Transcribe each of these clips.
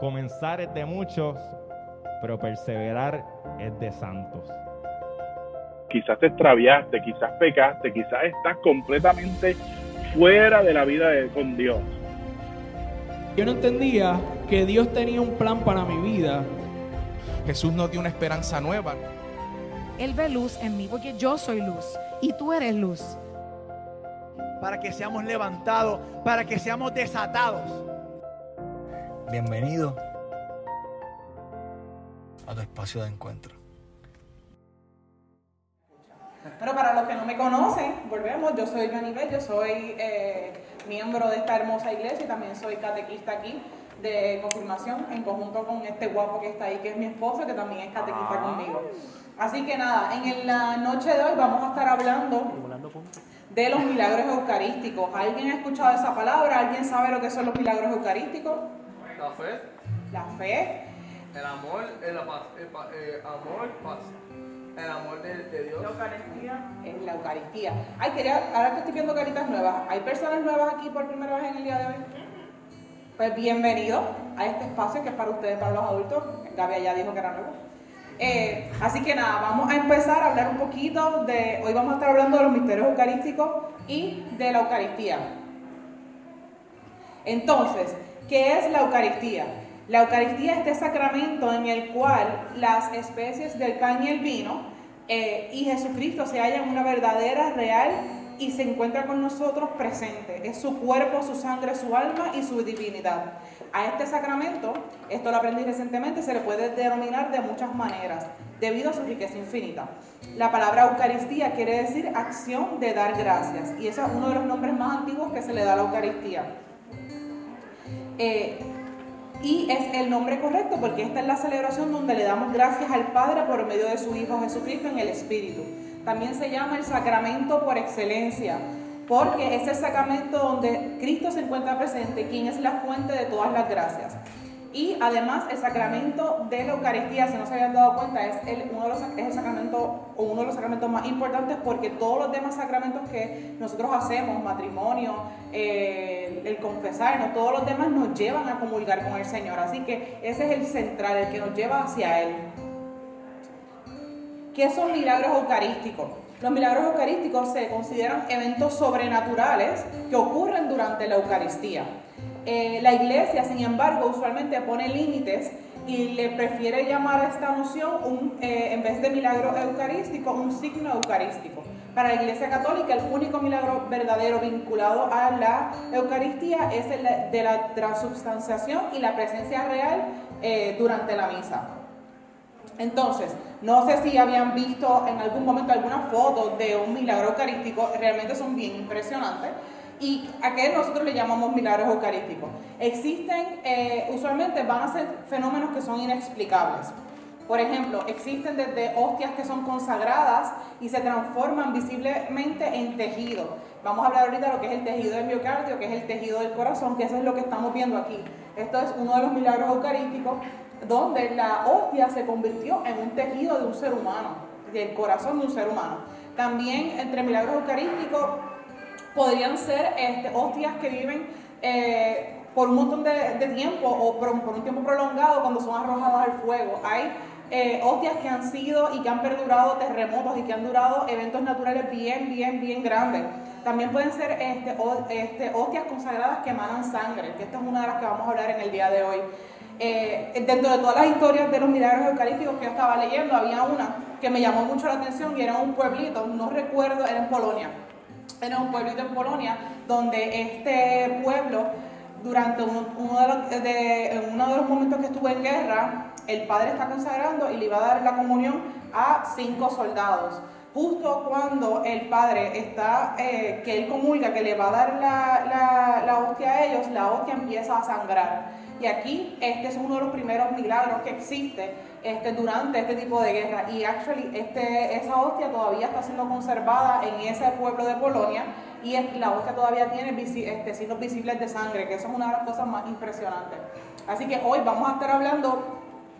Comenzar es de muchos, pero perseverar es de santos. Quizás te extraviaste, quizás pecaste, quizás estás completamente fuera de la vida de, con Dios. Yo no entendía que Dios tenía un plan para mi vida. Jesús nos dio una esperanza nueva. Él ve luz en mí porque yo soy luz y tú eres luz. Para que seamos levantados, para que seamos desatados. Bienvenido a tu espacio de encuentro. Bueno, para los que no me conocen, volvemos, yo soy Bell, yo soy eh, miembro de esta hermosa iglesia y también soy catequista aquí de confirmación en conjunto con este guapo que está ahí, que es mi esposa, que también es catequista ah. conmigo. Así que nada, en la noche de hoy vamos a estar hablando de los milagros eucarísticos. ¿Alguien ha escuchado esa palabra? ¿Alguien sabe lo que son los milagros eucarísticos? La fe. La fe. El amor, el, paz, el, eh, amor, paz. El amor de, Dios. La Eucaristía. Es la Eucaristía. Ay, quería, ahora que estoy viendo caritas nuevas, ¿hay personas nuevas aquí por primera vez en el día de hoy? Pues bienvenido a este espacio que es para ustedes, para los adultos. Gaby ya dijo que era nuevo. Eh, así que nada, vamos a empezar a hablar un poquito de, hoy vamos a estar hablando de los misterios eucarísticos y de la Eucaristía. Entonces, ¿qué es la Eucaristía? La Eucaristía es este sacramento en el cual las especies del pan y el vino eh, y Jesucristo se hallan una verdadera, real y se encuentra con nosotros presente. Es su cuerpo, su sangre, su alma y su divinidad. A este sacramento, esto lo aprendí recientemente, se le puede denominar de muchas maneras, debido a su riqueza infinita. La palabra Eucaristía quiere decir acción de dar gracias, y ese es uno de los nombres más antiguos que se le da a la Eucaristía. Eh, y es el nombre correcto porque esta es la celebración donde le damos gracias al Padre por medio de su Hijo Jesucristo en el Espíritu. También se llama el sacramento por excelencia, porque es el sacramento donde Cristo se encuentra presente, quien es la fuente de todas las gracias. Y además el sacramento de la Eucaristía, si no se habían dado cuenta, es, el, uno, de los, es el sacramento o uno de los sacramentos más importantes porque todos los demás sacramentos que nosotros hacemos, matrimonio, eh, el confesarnos, todos los demás nos llevan a comulgar con el Señor. Así que ese es el central, el que nos lleva hacia Él. ¿Qué son milagros eucarísticos? Los milagros eucarísticos se consideran eventos sobrenaturales que ocurren durante la Eucaristía. Eh, la iglesia, sin embargo, usualmente pone límites y le prefiere llamar a esta noción, un, eh, en vez de milagro eucarístico, un signo eucarístico. Para la Iglesia Católica, el único milagro verdadero vinculado a la Eucaristía es el de la transubstanciación y la presencia real eh, durante la misa. Entonces, no sé si habían visto en algún momento alguna foto de un milagro eucarístico, realmente son bien impresionantes. ¿Y a qué nosotros le llamamos milagros eucarísticos? Existen, eh, usualmente van a ser fenómenos que son inexplicables. Por ejemplo, existen desde hostias que son consagradas y se transforman visiblemente en tejido. Vamos a hablar ahorita de lo que es el tejido del miocardio, que es el tejido del corazón, que eso es lo que estamos viendo aquí. Esto es uno de los milagros eucarísticos donde la hostia se convirtió en un tejido de un ser humano, del corazón de un ser humano. También entre milagros eucarísticos podrían ser este, hostias que viven eh, por un montón de, tiempo o por, un tiempo prolongado cuando son arrojadas al fuego. Hay eh, hostias que han sido y que han perdurado terremotos y que han durado eventos naturales bien, bien, bien grandes. También pueden ser este, este, hostias consagradas que emanan sangre, que esta es una de las que vamos a hablar en el día de hoy. Eh, dentro de todas las historias de los milagros eucarísticos que yo estaba leyendo, había una que me llamó mucho la atención y era un pueblito, no recuerdo, era en Polonia era un pueblito en Polonia donde este pueblo, durante uno, de los, de, uno de los momentos que estuvo en guerra, el padre está consagrando y le iba a dar la comunión a cinco soldados. Justo cuando el padre está, eh, que él comulga, que le va a dar la, la, la hostia a ellos, la hostia empieza a sangrar. Y aquí este es uno de los primeros milagros que existe este, durante este tipo de guerra. Y actually este, esa hostia todavía está siendo conservada en ese pueblo de Polonia y la hostia todavía tiene este, signos visibles de sangre, que eso es una de las cosas más impresionantes. Así que hoy vamos a estar hablando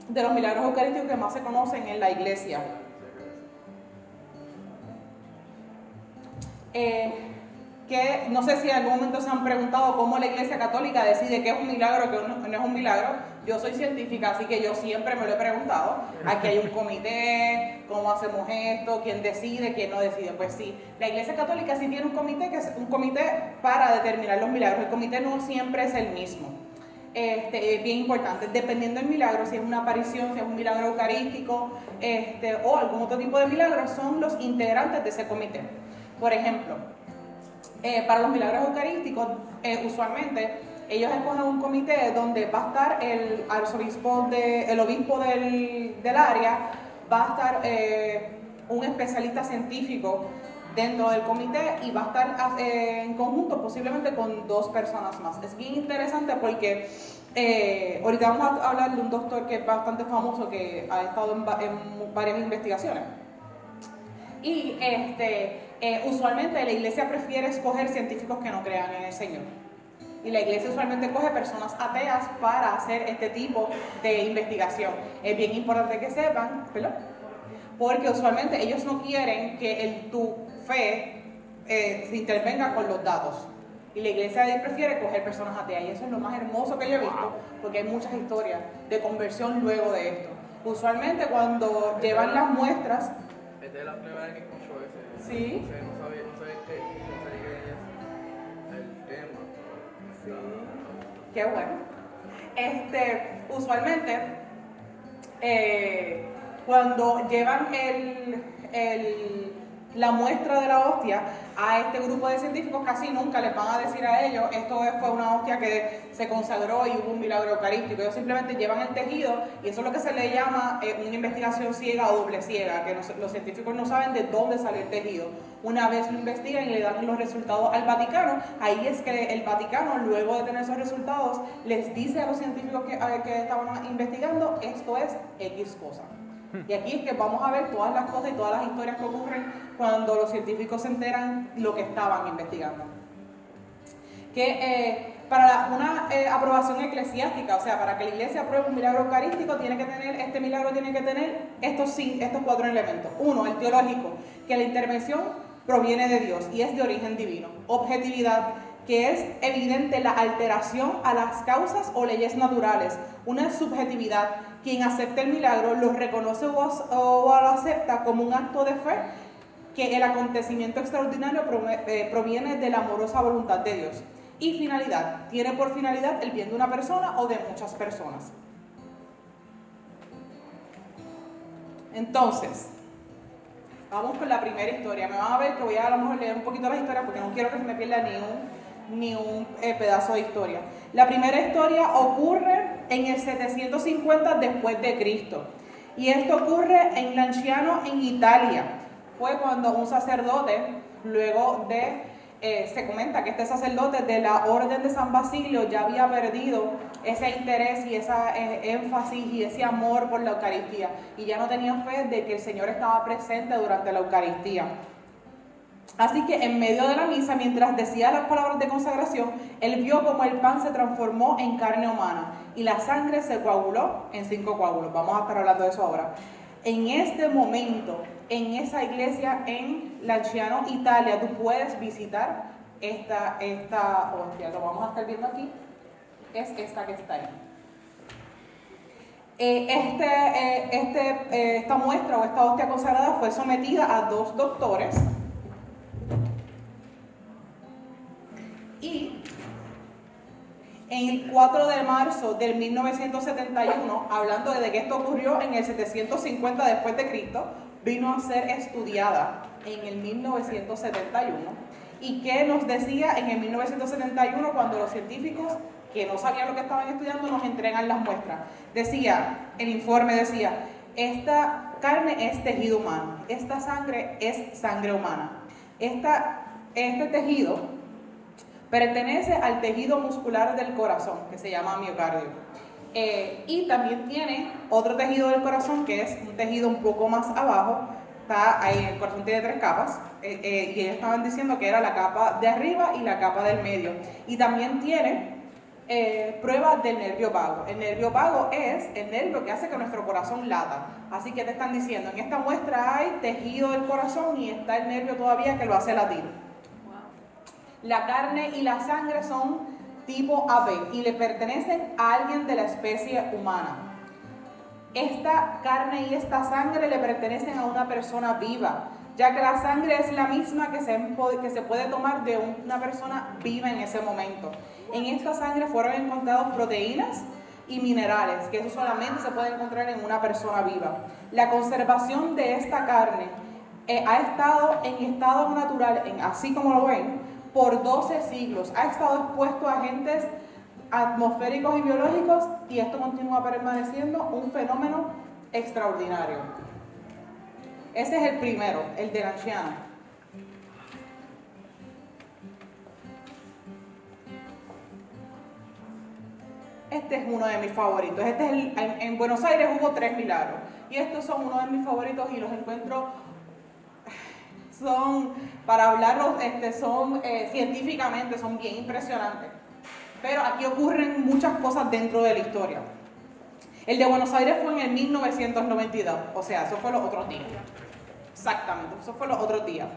de los milagros eucarísticos que más se conocen en la iglesia. Eh, que no sé si en algún momento se han preguntado cómo la Iglesia Católica decide qué es un milagro qué no no es un milagro. Yo soy científica, así que yo siempre me lo he preguntado. Aquí hay un comité, cómo hacemos esto, quién decide, quién no decide. Pues sí, la Iglesia Católica sí tiene un comité que es un comité para determinar los milagros. El comité no siempre es el mismo. Este, es bien importante, dependiendo del milagro, si es una aparición, si es un milagro eucarístico este, o algún otro tipo de milagro, son los integrantes de ese comité. Por ejemplo, eh, para los milagros eucarísticos, eh, usualmente ellos escogen un comité donde va a estar el arzobispo, de, obispo del, del área, va a estar eh, un especialista científico dentro del comité y va a estar eh, en conjunto posiblemente con dos personas más. Es bien interesante porque ahorita vamos a hablar de un doctor que es bastante famoso que ha estado en, en varias investigaciones. Y este, eh, usualmente la iglesia prefiere escoger científicos que no crean en el Señor. Y la iglesia usualmente coge personas ateas para hacer este tipo de investigación. Es bien importante que sepan, ¿verdad? Porque usualmente ellos no quieren que el, tu fe eh, se intervenga con los datos. Y la iglesia prefiere coger personas ateas. Y eso es lo más hermoso que yo he visto, porque hay muchas historias de conversión luego de esto. Usualmente cuando llevan las muestras, Esta es la primera que. Sí. No sabía, no sabía que, no sabía que el tema. Qué bueno. Este, usualmente, eh, cuando llevan el, el- la muestra de la hostia a este grupo de científicos, casi nunca les van a decir a ellos, esto es- fue una hostia que se consagró y hubo un milagro eucarístico. Ellos simplemente llevan el tejido y eso es lo que se le llama eh, una investigación ciega o doble ciega, que los, científicos no saben de dónde salió el tejido. Una vez lo investigan y le dan los resultados al Vaticano, ahí es que el Vaticano, luego de tener esos resultados, les dice a los científicos que, a- que estaban investigando, esto es X cosa. Y aquí es que vamos a ver todas las cosas y todas las historias que ocurren cuando los científicos se enteran lo que estaban investigando. Que eh, para una eh, aprobación eclesiástica, o sea, para que la iglesia apruebe un milagro eucarístico, tiene que tener, este milagro tiene que tener estos, sí, estos cuatro elementos. Uno, el teológico, que la intervención proviene de Dios y es de origen divino. Objetividad, que es evidente la alteración a las causas o leyes naturales. Una subjetividad, quien acepta el milagro lo reconoce o, lo acepta como un acto de fe, que el acontecimiento extraordinario eh, proviene de la amorosa voluntad de Dios. Y finalidad, tiene por finalidad el bien de una persona o de muchas personas. Entonces, Vamos con la primera historia. Me van a ver que voy a a lo mejor leer un poquito la historia porque no quiero que se me pierda ni un, ni un eh, pedazo de historia. La primera historia ocurre en el 750 después de Cristo. Y esto ocurre en Lanciano, en Italia. Fue cuando un sacerdote, luego de, eh, se comenta que este sacerdote de la Orden de San Basilio ya había perdido ese interés y ese énfasis y ese amor por la Eucaristía. Y ya no tenía fe de que el Señor estaba presente durante la Eucaristía. Así que en medio de la misa, mientras decía las palabras de consagración, él vio como el pan se transformó en carne humana y la sangre se coaguló en cinco coágulos. Vamos a estar hablando de eso ahora. En este momento, en esa iglesia en Lanciano, Italia, tú puedes visitar esta, esta hostia. Lo vamos a estar viendo aquí. Es esta que está ahí. Eh, este, eh, este, eh, esta muestra o esta hostia consagrada fue sometida a dos doctores en el 4 de marzo del 1971, hablando de que esto ocurrió en el 750 después de Cristo, vino a ser estudiada en el 1971. ¿Y qué nos decía en el 1971 cuando los científicos que no sabían lo que estaban estudiando nos entregan las muestras? Decía, el informe decía, esta carne es tejido humano, esta sangre es sangre humana. Esta, este tejido pertenece al tejido muscular del corazón, que se llama miocardio. Eh, y también tiene otro tejido del corazón, que es un tejido un poco más abajo. Está ahí, el corazón tiene tres capas, eh, eh, y ellos estaban diciendo que era la capa de arriba y la capa del medio. Y también tiene pruebas del nervio vago. El nervio vago es el nervio que hace que nuestro corazón lata. Así que te están diciendo, en esta muestra hay tejido del corazón y está el nervio todavía que lo hace latir. La carne y la sangre son tipo AB y le pertenecen a alguien de la especie humana. Esta carne y esta sangre le pertenecen a una persona viva, ya que la sangre es la misma que se, que se puede tomar de una persona viva en ese momento. En esta sangre fueron encontrados proteínas y minerales, que eso solamente se puede encontrar en una persona viva. La conservación de esta carne eh, ha estado en estado natural, en, así como lo ven, por 12 siglos. Ha estado expuesto a agentes atmosféricos y biológicos y esto continúa permaneciendo un fenómeno extraordinario. Ese es el primero, el de la anciana. Este es uno de mis favoritos. Este es el- en Buenos Aires hubo tres milagros. Y estos son uno de mis favoritos y los encuentro, son, para hablarlos, este, son eh, científicamente, son bien impresionantes. Pero aquí ocurren muchas cosas dentro de la historia. El de Buenos Aires fue en el 1992, o sea, eso fue los otros días. Exactamente, eso fue los otros días.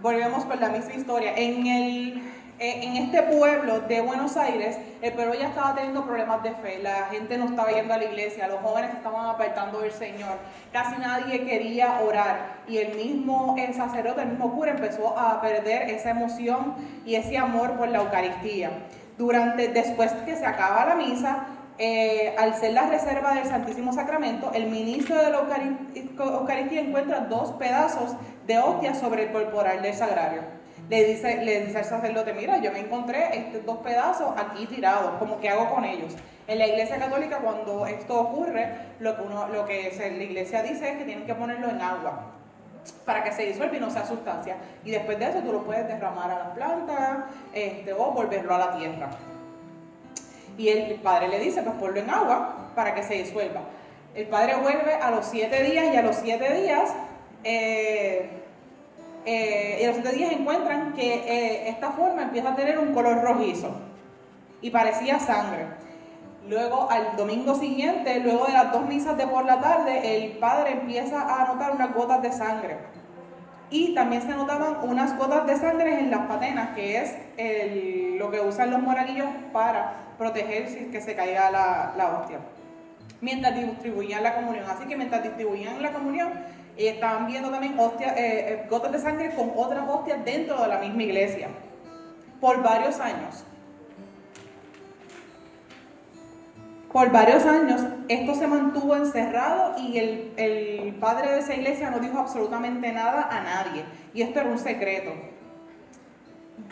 Volvemos con la misma historia. En, el, en este pueblo de Buenos Aires, el pueblo ya estaba teniendo problemas de fe. La gente no estaba yendo a la iglesia, los jóvenes estaban apartando del Señor. Casi nadie quería orar. Y el mismo el sacerdote, el mismo cura, empezó a perder esa emoción y ese amor por la Eucaristía. Durante, después que se acaba la misa, eh, al ser la reserva del Santísimo Sacramento, el ministro de la Eucari- Eucaristía encuentra dos pedazos de hostia sobre el corporal del sagrario. Le dice, le dice al sacerdote, mira, yo me encontré estos dos pedazos aquí tirados, como que hago con ellos. En la iglesia católica, cuando esto ocurre, lo que, uno, lo que la iglesia dice es que tienen que ponerlo en agua para que se disuelva y no sea sustancia. Y después de eso tú lo puedes derramar a las plantas este, o volverlo a la tierra. Y el padre le dice, pues ponlo en agua para que se disuelva. El padre vuelve a los siete días y a los siete días, eh, eh, y a los siete días encuentran que eh, esta forma empieza a tener un color rojizo y parecía sangre. Luego, al domingo siguiente, luego de las dos misas de por la tarde, el padre empieza a notar unas gotas de sangre. Y también se notaban unas gotas de sangre en las patenas, que es el- lo que usan los moraguillos para proteger si es que se caiga la, la hostia. Mientras distribuían la comunión. Así que mientras distribuían la comunión, eh, estaban viendo también eh, eh, gotas de sangre con otras hostias dentro de la misma iglesia. Por varios años. Por varios años esto se mantuvo encerrado y el, el padre de esa iglesia no dijo absolutamente nada a nadie. Y esto era un secreto.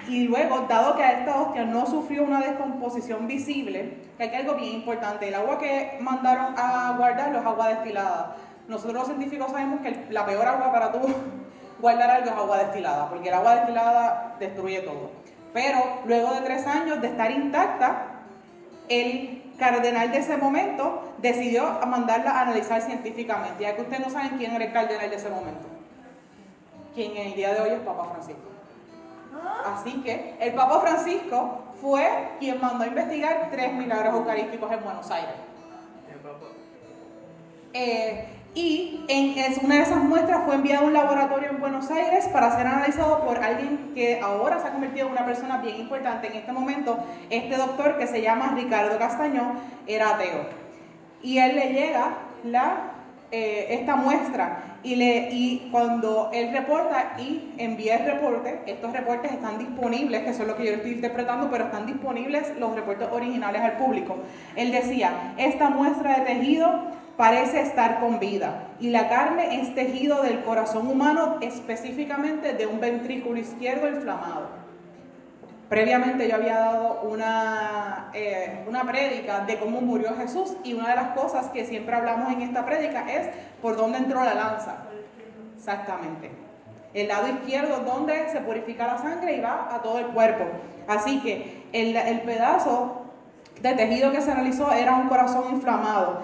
Y luego, dado que esta hostia no sufrió una descomposición visible, que hay algo bien importante, el agua que mandaron a guardarlo es agua destilada. Nosotros los científicos sabemos que la peor agua para tú guardar algo es agua destilada, porque el agua destilada destruye todo. Pero luego de tres años de estar intacta, el cardenal de ese momento decidió mandarla a analizar científicamente, ya que ustedes no saben quién era el cardenal de ese momento. Quien en el día de hoy es Papa Francisco. Así que el Papa Francisco fue quien mandó a investigar tres milagros eucarísticos en Buenos Aires. Eh, y en, es- una de esas muestras fue enviada a un laboratorio en Buenos Aires para ser analizado por alguien que ahora se ha convertido en una persona bien importante. En este momento, este doctor que se llama Ricardo Castañón era ateo. Y él le llega la, eh, esta muestra y, le, y cuando él reporta y envía el reporte, estos reportes están disponibles, que es lo que yo estoy interpretando, pero están disponibles los reportes originales al público. Él decía, esta muestra de tejido parece estar con vida y la carne es tejido del corazón humano, específicamente de un ventrículo izquierdo inflamado. Previamente yo había dado una, eh, una prédica de cómo murió Jesús y una de las cosas que siempre hablamos en esta prédica es por dónde entró la lanza. Exactamente. El lado izquierdo donde se purifica la sangre y va a todo el cuerpo. Así que el, el pedazo de tejido que se analizó era un corazón inflamado.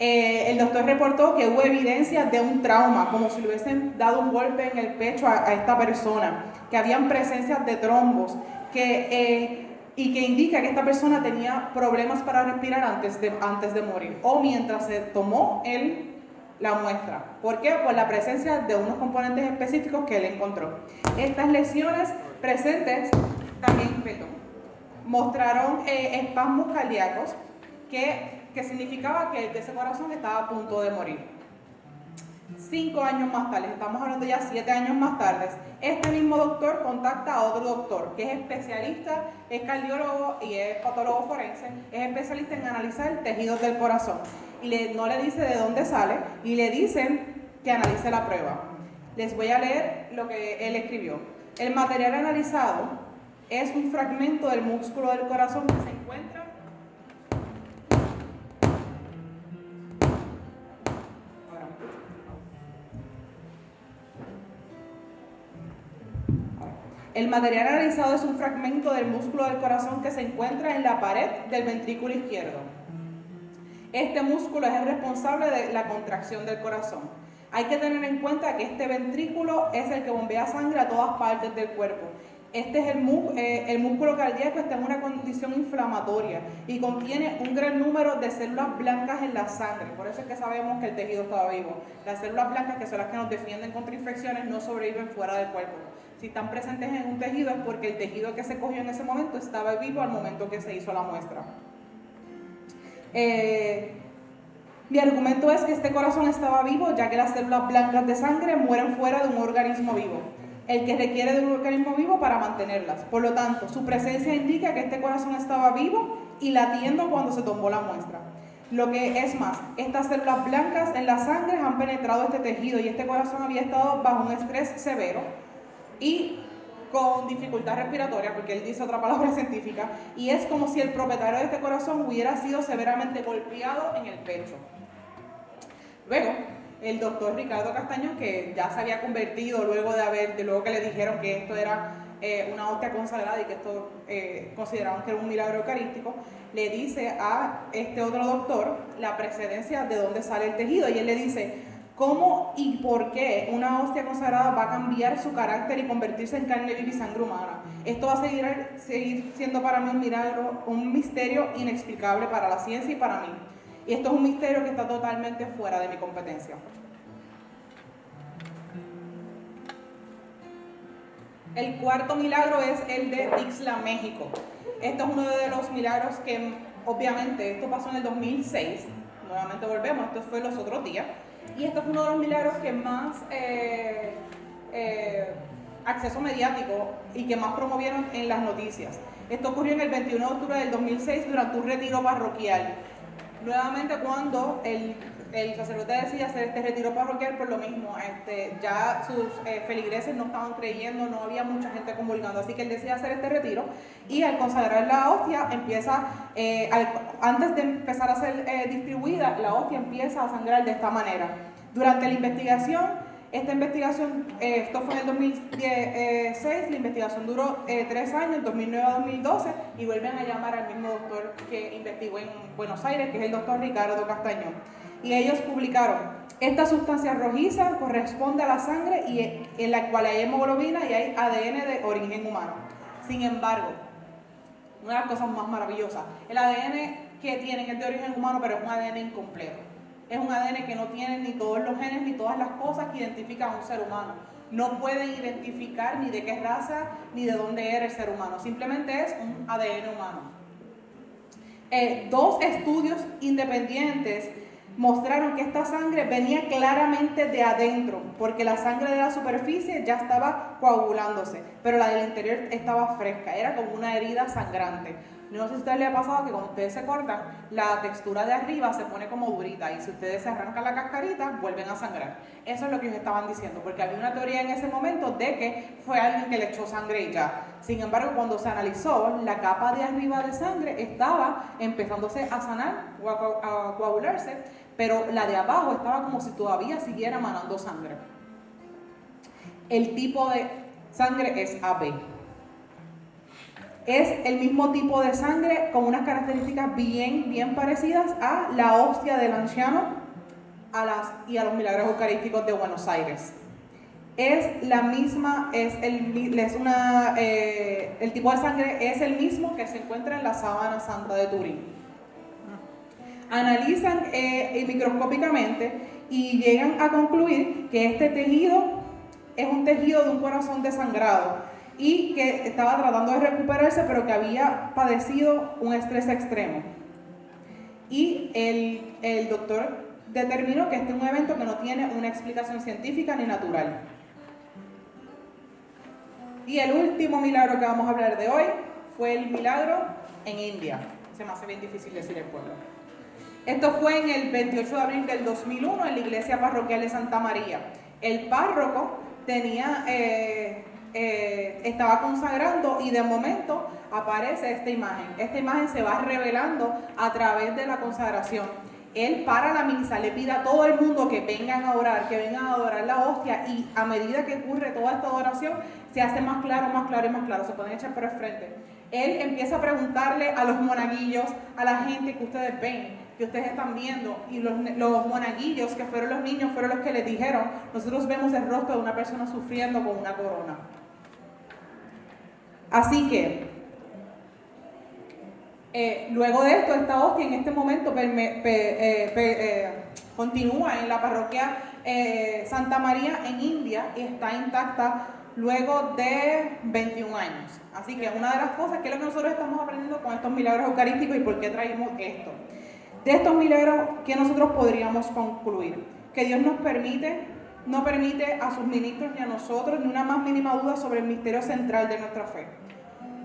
Eh, el doctor reportó que hubo evidencia de un trauma, como si le hubiesen dado un golpe en el pecho a, a esta persona, que habían presencias de trombos, que, eh, y que indica que esta persona tenía problemas para respirar antes de, antes de morir, o mientras se tomó el, la muestra. ¿Por qué? Por la presencia de unos componentes específicos que él encontró. Estas lesiones presentes también perdón, mostraron eh, espasmos cardíacos que, que significaba que ese corazón estaba a punto de morir. Cinco años más tarde, estamos hablando ya siete años más tarde, este mismo doctor contacta a otro doctor que es especialista, es cardiólogo y es patólogo forense, es especialista en analizar tejidos del corazón. Y no le dice de dónde sale y le dicen que analice la prueba. Les voy a leer lo que él escribió. El material analizado es un fragmento del músculo del corazón que se encuentra El material analizado es un fragmento del músculo del corazón que se encuentra en la pared del ventrículo izquierdo. Este músculo es el responsable de la contracción del corazón. Hay que tener en cuenta que este ventrículo es el que bombea sangre a todas partes del cuerpo. Este es el, eh, el músculo cardíaco, está en una condición inflamatoria y contiene un gran número de células blancas en la sangre. Por eso es que sabemos que el tejido estaba vivo. Las células blancas, que son las que nos defienden contra infecciones, no sobreviven fuera del cuerpo. Si están presentes en un tejido es porque el tejido que se cogió en ese momento estaba vivo al momento que se hizo la muestra. Eh, mi argumento es que este corazón estaba vivo ya que las células blancas de sangre mueren fuera de un organismo vivo, el que requiere de un organismo vivo para mantenerlas. Por lo tanto, su presencia indica que este corazón estaba vivo y latiendo cuando se tomó la muestra. Lo que es más, estas células blancas en la sangre han penetrado este tejido y este corazón había estado bajo un estrés severo y con dificultad respiratoria, porque él dice otra palabra científica, y es como si el propietario de este corazón hubiera sido severamente golpeado en el pecho. Luego, el doctor Ricardo Castañón, que ya se había convertido luego de haber, de luego que le dijeron que esto era eh, una hostia consagrada y que esto eh, consideraban que era un milagro eucarístico, le dice a este otro doctor la precedencia de dónde sale el tejido y él le dice, ¿cómo y por qué una hostia consagrada va a cambiar su carácter y convertirse en carne viva y sangre humana? Esto va a seguir, siendo para mí un milagro, un misterio inexplicable para la ciencia y para mí. Y esto es un misterio que está totalmente fuera de mi competencia. El cuarto milagro es el de Ixla, México. Esto es uno de los milagros que, obviamente, esto pasó en el 2006. Nuevamente volvemos, esto fue los otros días. Y esto fue uno de los milagros que más eh, eh, acceso mediático y que más promovieron en las noticias. Esto ocurrió en el 21 de octubre del 2006 durante un retiro parroquial. Nuevamente cuando el, sacerdote decía hacer este retiro parroquial por lo mismo, este, ya sus eh, feligreses no estaban creyendo, no había mucha gente comulgando, así que él decide hacer este retiro y al consagrar la hostia empieza, eh, antes de empezar a ser eh, distribuida, la hostia empieza a sangrar de esta manera. Durante la investigación, esta investigación, eh, esto fue en el 2016, la investigación duró eh, tres años, 2009 a 2012, y vuelven a llamar al mismo doctor que investigó en Buenos Aires, que es el doctor Ricardo Castañón. Y ellos publicaron, esta sustancia rojiza corresponde a la sangre y en la cual hay hemoglobina y hay ADN de origen humano. Sin embargo, una de las cosas más maravillosas, el ADN que tienen es de origen humano, pero es un ADN incompleto. Es un ADN que no tiene ni todos los genes ni todas las cosas que identifican a un ser humano. No pueden identificar ni de qué raza ni de dónde era el ser humano. Simplemente es un ADN humano. Eh, dos estudios independientes mostraron que esta sangre venía claramente de adentro, porque la sangre de la superficie ya estaba coagulándose, pero la del interior estaba fresca, era como una herida sangrante. No sé si a ustedes les ha pasado que cuando ustedes se cortan, la textura de arriba se pone como durita y si ustedes se arrancan la cascarita, vuelven a sangrar. Eso es lo que ellos estaban diciendo, porque había una teoría en ese momento de que fue alguien que le echó sangre y ya. Sin embargo, cuando se analizó, la capa de arriba de sangre estaba empezándose a sanar o a coa- a coagularse, pero la de abajo estaba como si todavía siguiera manando sangre. El tipo de sangre es AB. Es el mismo tipo de sangre con unas características bien, bien parecidas a la hostia del anciano a las, y a los milagros eucarísticos de Buenos Aires. Es la misma, es el, es una, eh, el tipo de sangre es el mismo que se encuentra en la sábana santa de Turín analizan eh, microscópicamente y llegan a concluir que este tejido es un tejido de un corazón desangrado y que estaba tratando de recuperarse, pero que había padecido un estrés extremo. Y el, el doctor determinó que este es un evento que no tiene una explicación científica ni natural. Y el último milagro que vamos a hablar de hoy fue el milagro en India. Se me hace bien difícil decir el pueblo. Esto fue en el 28 de abril del 2001 en la iglesia parroquial de Santa María. El párroco tenía, eh, eh, estaba consagrando y de momento aparece esta imagen. Esta imagen se va revelando a través de la consagración. Él para la misa, le pide a todo el mundo que vengan a orar, que vengan a adorar la hostia y a medida que ocurre toda esta adoración se hace más claro, más claro y más claro, se pueden echar por el frente. Él empieza a preguntarle a los monaguillos, a la gente que ustedes ven, que ustedes están viendo, y los, los monaguillos, que fueron los niños, fueron los que les dijeron, nosotros vemos el rostro de una persona sufriendo con una corona. Así que, eh, luego de esto, esta hostia en este momento eh, eh, continúa en la parroquia Santa María en India y está intacta luego de 21 años. Así que una de las cosas que es lo que nosotros estamos aprendiendo con estos milagros eucarísticos y por qué traemos esto. De estos milagros, ¿qué nosotros podríamos concluir? Que Dios nos permite, no permite a sus ministros ni a nosotros ni una más mínima duda sobre el misterio central de nuestra fe.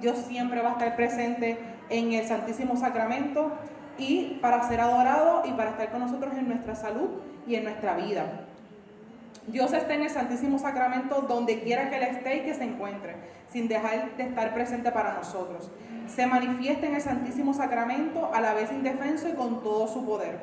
Dios siempre va a estar presente en el Santísimo Sacramento y para ser adorado y para estar con nosotros en nuestra salud y en nuestra vida. Dios está en el Santísimo Sacramento donde quiera que Él esté y que se encuentre, sin dejar de estar presente para nosotros. Se manifiesta en el Santísimo Sacramento a la vez indefenso y con todo su poder.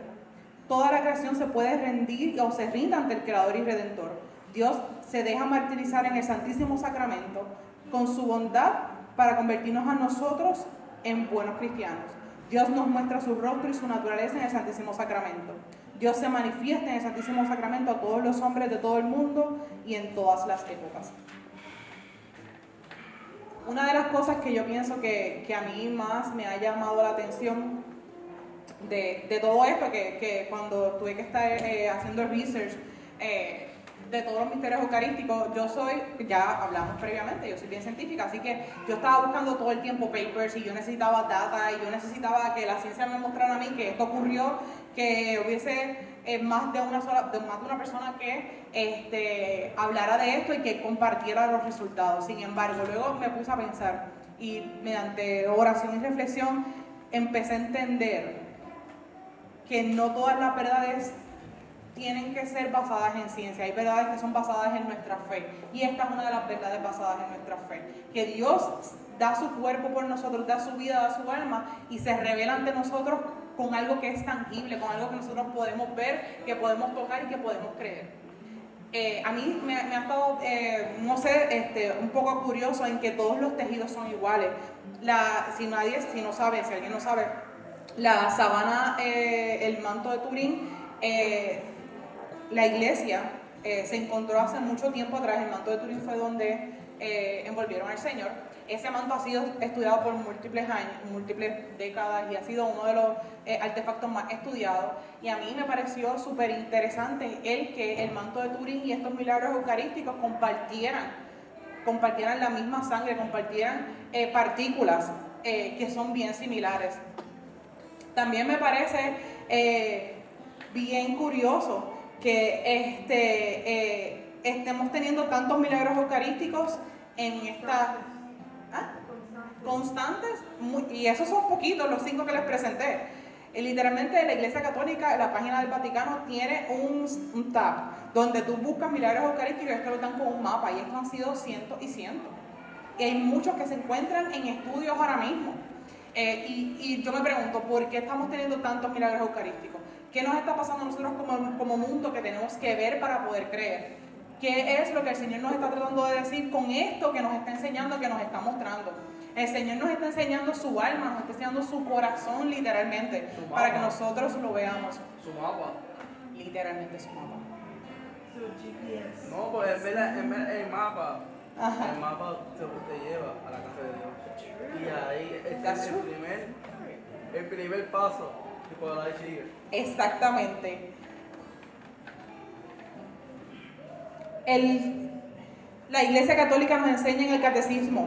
Toda la creación se puede rendir o se rinda ante el Creador y Redentor. Dios se deja martirizar en el Santísimo Sacramento con su bondad para convertirnos a nosotros en buenos cristianos. Dios nos muestra su rostro y su naturaleza en el Santísimo Sacramento. Dios se manifiesta en el Santísimo Sacramento a todos los hombres de todo el mundo y en todas las épocas. Una de las cosas que yo pienso que, que a mí más me ha llamado la atención de, de todo esto, que, que cuando tuve que estar eh, haciendo research eh, de todos los misterios eucarísticos, yo soy, ya hablamos previamente, yo soy bien científica, así que yo estaba buscando todo el tiempo papers y yo necesitaba data y yo necesitaba que la ciencia me mostrara a mí que esto ocurrió, que hubiese eh, más, de una sola, de más de una persona que este, hablara de esto y que compartiera los resultados. Sin embargo, luego me puse a pensar y mediante oración y reflexión empecé a entender que no todas las verdades tienen que ser basadas en ciencia. Hay verdades que son basadas en nuestra fe. Y esta es una de las verdades basadas en nuestra fe. Que Dios da su cuerpo por nosotros, da su vida, da su alma y se revela ante nosotros con algo que es tangible, con algo que nosotros podemos ver, que podemos tocar y que podemos creer. Eh, a mí me, me ha estado, eh, no sé, este, un poco curioso en que todos los tejidos son iguales. La, si nadie, si no sabe, si alguien no sabe, la sabana, eh, el manto de Turín, eh, la iglesia eh, se encontró hace mucho tiempo atrás, el manto de Turín fue donde eh, envolvieron al Señor. Ese manto ha sido estudiado por múltiples años, múltiples décadas y ha sido uno de los eh, artefactos más estudiados. Y a mí me pareció súper interesante el que el manto de Turín y estos milagros eucarísticos compartieran, compartieran la misma sangre, compartieran partículas que son bien similares. También me parece bien curioso que este, eh, estemos teniendo tantos milagros eucarísticos en esta ¿Ah? constantes y esos son poquitos los cinco que les presenté. Literalmente la Iglesia Católica, la página del Vaticano tiene un, tab donde tú buscas milagros eucarísticos y esto lo dan con un mapa y estos han sido cientos y cientos. Y hay muchos que se encuentran en estudios ahora mismo. Eh, y yo me pregunto, ¿por qué estamos teniendo tantos milagros eucarísticos? ¿Qué nos está pasando a nosotros como, como mundo que tenemos que ver para poder creer? ¿Qué es lo que el Señor nos está tratando de decir con esto que nos está enseñando, que nos está mostrando? El Señor nos está enseñando su alma, nos está enseñando su corazón literalmente, Su para que nosotros lo veamos. Su mapa. Literalmente su mapa. No, pues en vez de, en vez de el mapa, Ajá. el mapa te, te lleva a la casa de Dios. Y ahí este That's es el primer, el primer paso Exactamente. El- la Iglesia Católica nos enseña en el Catecismo,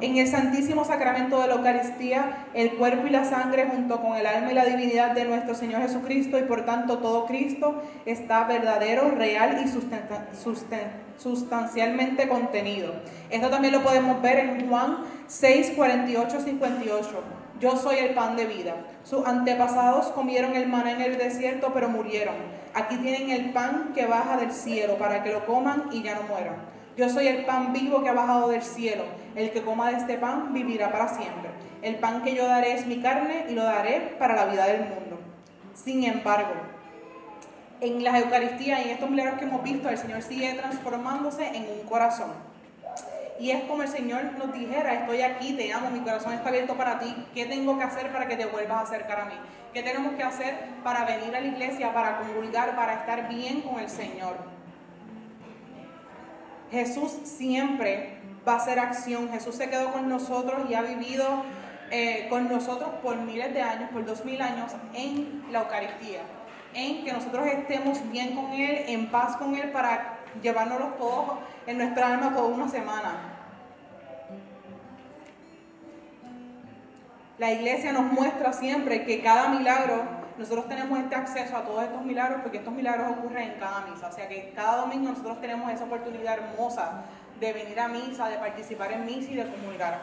en el Santísimo Sacramento de la Eucaristía, el cuerpo y la sangre junto con el alma y la divinidad de nuestro Señor Jesucristo y por tanto todo Cristo está verdadero, real y sustancialmente contenido. Esto también lo podemos ver en Juan 6, 48, 58. Yo soy el pan de vida. Sus antepasados comieron el maná en el desierto, pero murieron. Aquí tienen el pan que baja del cielo para que lo coman y ya no mueran. Yo soy el pan vivo que ha bajado del cielo. El que coma de este pan vivirá para siempre. El pan que yo daré es mi carne y lo daré para la vida del mundo. Sin embargo, en las Eucaristías y en estos milagros que hemos visto, el Señor sigue transformándose en un corazón. Y es como el Señor nos dijera, estoy aquí, te amo, mi corazón está abierto para ti. ¿Qué tengo que hacer para que te vuelvas a acercar a mí? ¿Qué tenemos que hacer para venir a la iglesia, para comulgar, para estar bien con el Señor? Jesús siempre va a hacer acción. Jesús se quedó con nosotros y ha vivido eh, con nosotros por miles de años, por dos mil años, en la Eucaristía. En que nosotros estemos bien con Él, en paz con Él, para llevárnoslo todos en nuestra alma toda una semana. La iglesia nos muestra siempre que cada milagro, nosotros tenemos este acceso a todos estos milagros porque estos milagros ocurren en cada misa. O sea que cada domingo nosotros tenemos esa oportunidad hermosa de venir a misa, de participar en misa y de comulgar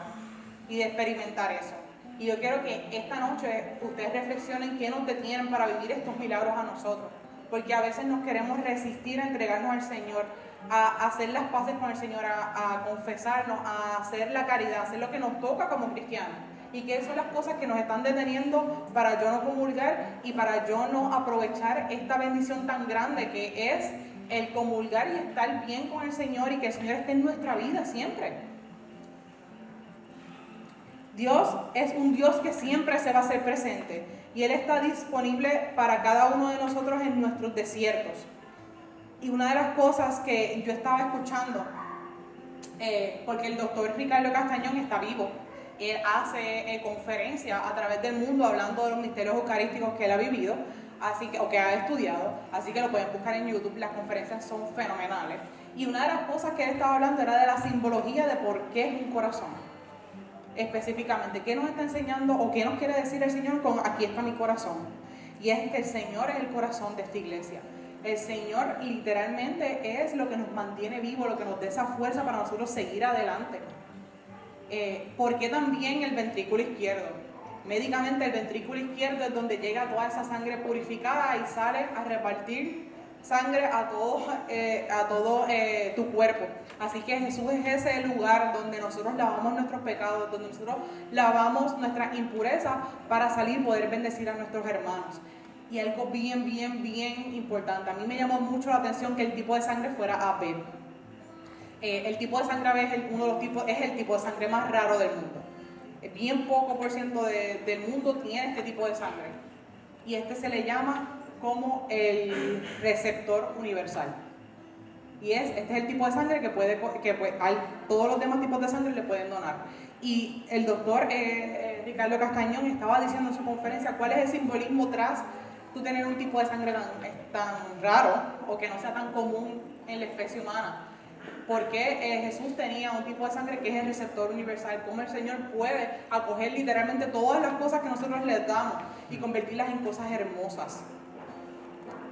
y de experimentar eso. Y yo quiero que esta noche ustedes reflexionen qué nos detienen para vivir estos milagros a nosotros. Porque a veces nos queremos resistir a entregarnos al Señor, a hacer las paces con el Señor, a, confesarnos, a hacer la caridad, a hacer lo que nos toca como cristianos y que son las cosas que nos están deteniendo para yo no comulgar y para yo no aprovechar esta bendición tan grande que es el comulgar y estar bien con el Señor y que el Señor esté en nuestra vida siempre. Dios es un Dios que siempre se va a hacer presente y Él está disponible para cada uno de nosotros en nuestros desiertos. Y una de las cosas que yo estaba escuchando, eh, porque el doctor Ricardo Castañón está vivo, él hace eh, conferencias a través del mundo hablando de los misterios eucarísticos que él ha vivido así que, o que ha estudiado, así que lo pueden buscar en YouTube, las conferencias son fenomenales. Y una de las cosas que él estaba hablando era de la simbología de por qué es un corazón. Específicamente, ¿qué nos está enseñando o qué nos quiere decir el Señor con aquí está mi corazón? Y es que el Señor es el corazón de esta iglesia. El Señor literalmente es lo que nos mantiene vivos, lo que nos da esa fuerza para nosotros seguir adelante. Eh, ¿Por qué también el ventrículo izquierdo? Médicamente el ventrículo izquierdo es donde llega toda esa sangre purificada y sale a repartir sangre a todo, eh, a todo eh, tu cuerpo. Así que Jesús es ese lugar donde nosotros lavamos nuestros pecados, donde nosotros lavamos nuestras impurezas para salir y poder bendecir a nuestros hermanos. Y algo bien, bien, bien importante. A mí me llamó mucho la atención que el tipo de sangre fuera AB. Eh, el tipo de sangre AB es el, uno de los tipos, es el tipo de sangre más raro del mundo. Bien poco por ciento de- del mundo tiene este tipo de sangre. Y este se le llama como el receptor universal. Y es, este es el tipo de sangre que puede, que puede- hay, todos los demás tipos de sangre le pueden donar. Y el doctor eh, eh, Ricardo Castañón estaba diciendo en su conferencia cuál es el simbolismo tras tú tener un tipo de sangre tan, tan raro o que no sea tan común en la especie humana. Porque eh, Jesús tenía un tipo de sangre que es el receptor universal, cómo el Señor puede acoger literalmente todas las cosas que nosotros le damos y convertirlas en cosas hermosas.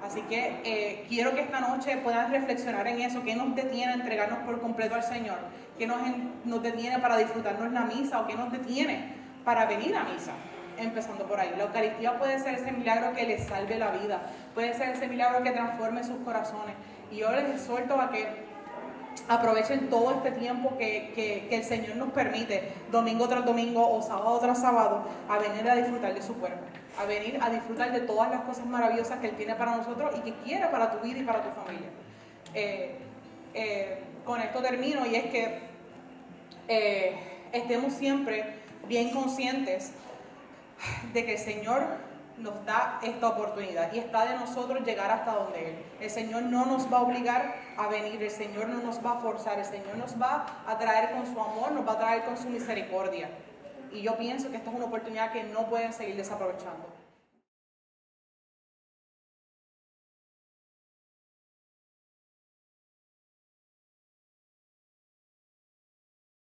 Así que eh, quiero que esta noche puedan reflexionar en eso, qué nos detiene a entregarnos por completo al Señor, qué nos detiene para disfrutarnos la misa o qué nos detiene para venir a misa, empezando por ahí. La Eucaristía puede ser ese milagro que les salve la vida, puede ser ese milagro que transforme sus corazones. Y yo les exhorto a que aprovechen todo este tiempo que, que- que el Señor nos permite, domingo tras domingo o sábado tras sábado, a venir a disfrutar de su cuerpo, a venir a disfrutar de todas las cosas maravillosas que Él tiene para nosotros y que quiere para tu vida y para tu familia. Eh, eh, con esto termino y es que eh, estemos siempre bien conscientes de que el Señor nos da esta oportunidad y está de nosotros llegar hasta donde Él. El Señor no nos va a obligar a venir, el Señor no nos va a forzar, el Señor nos va a traer con su amor, nos va a traer con su misericordia. Y yo pienso que esta es una oportunidad que no pueden seguir desaprovechando.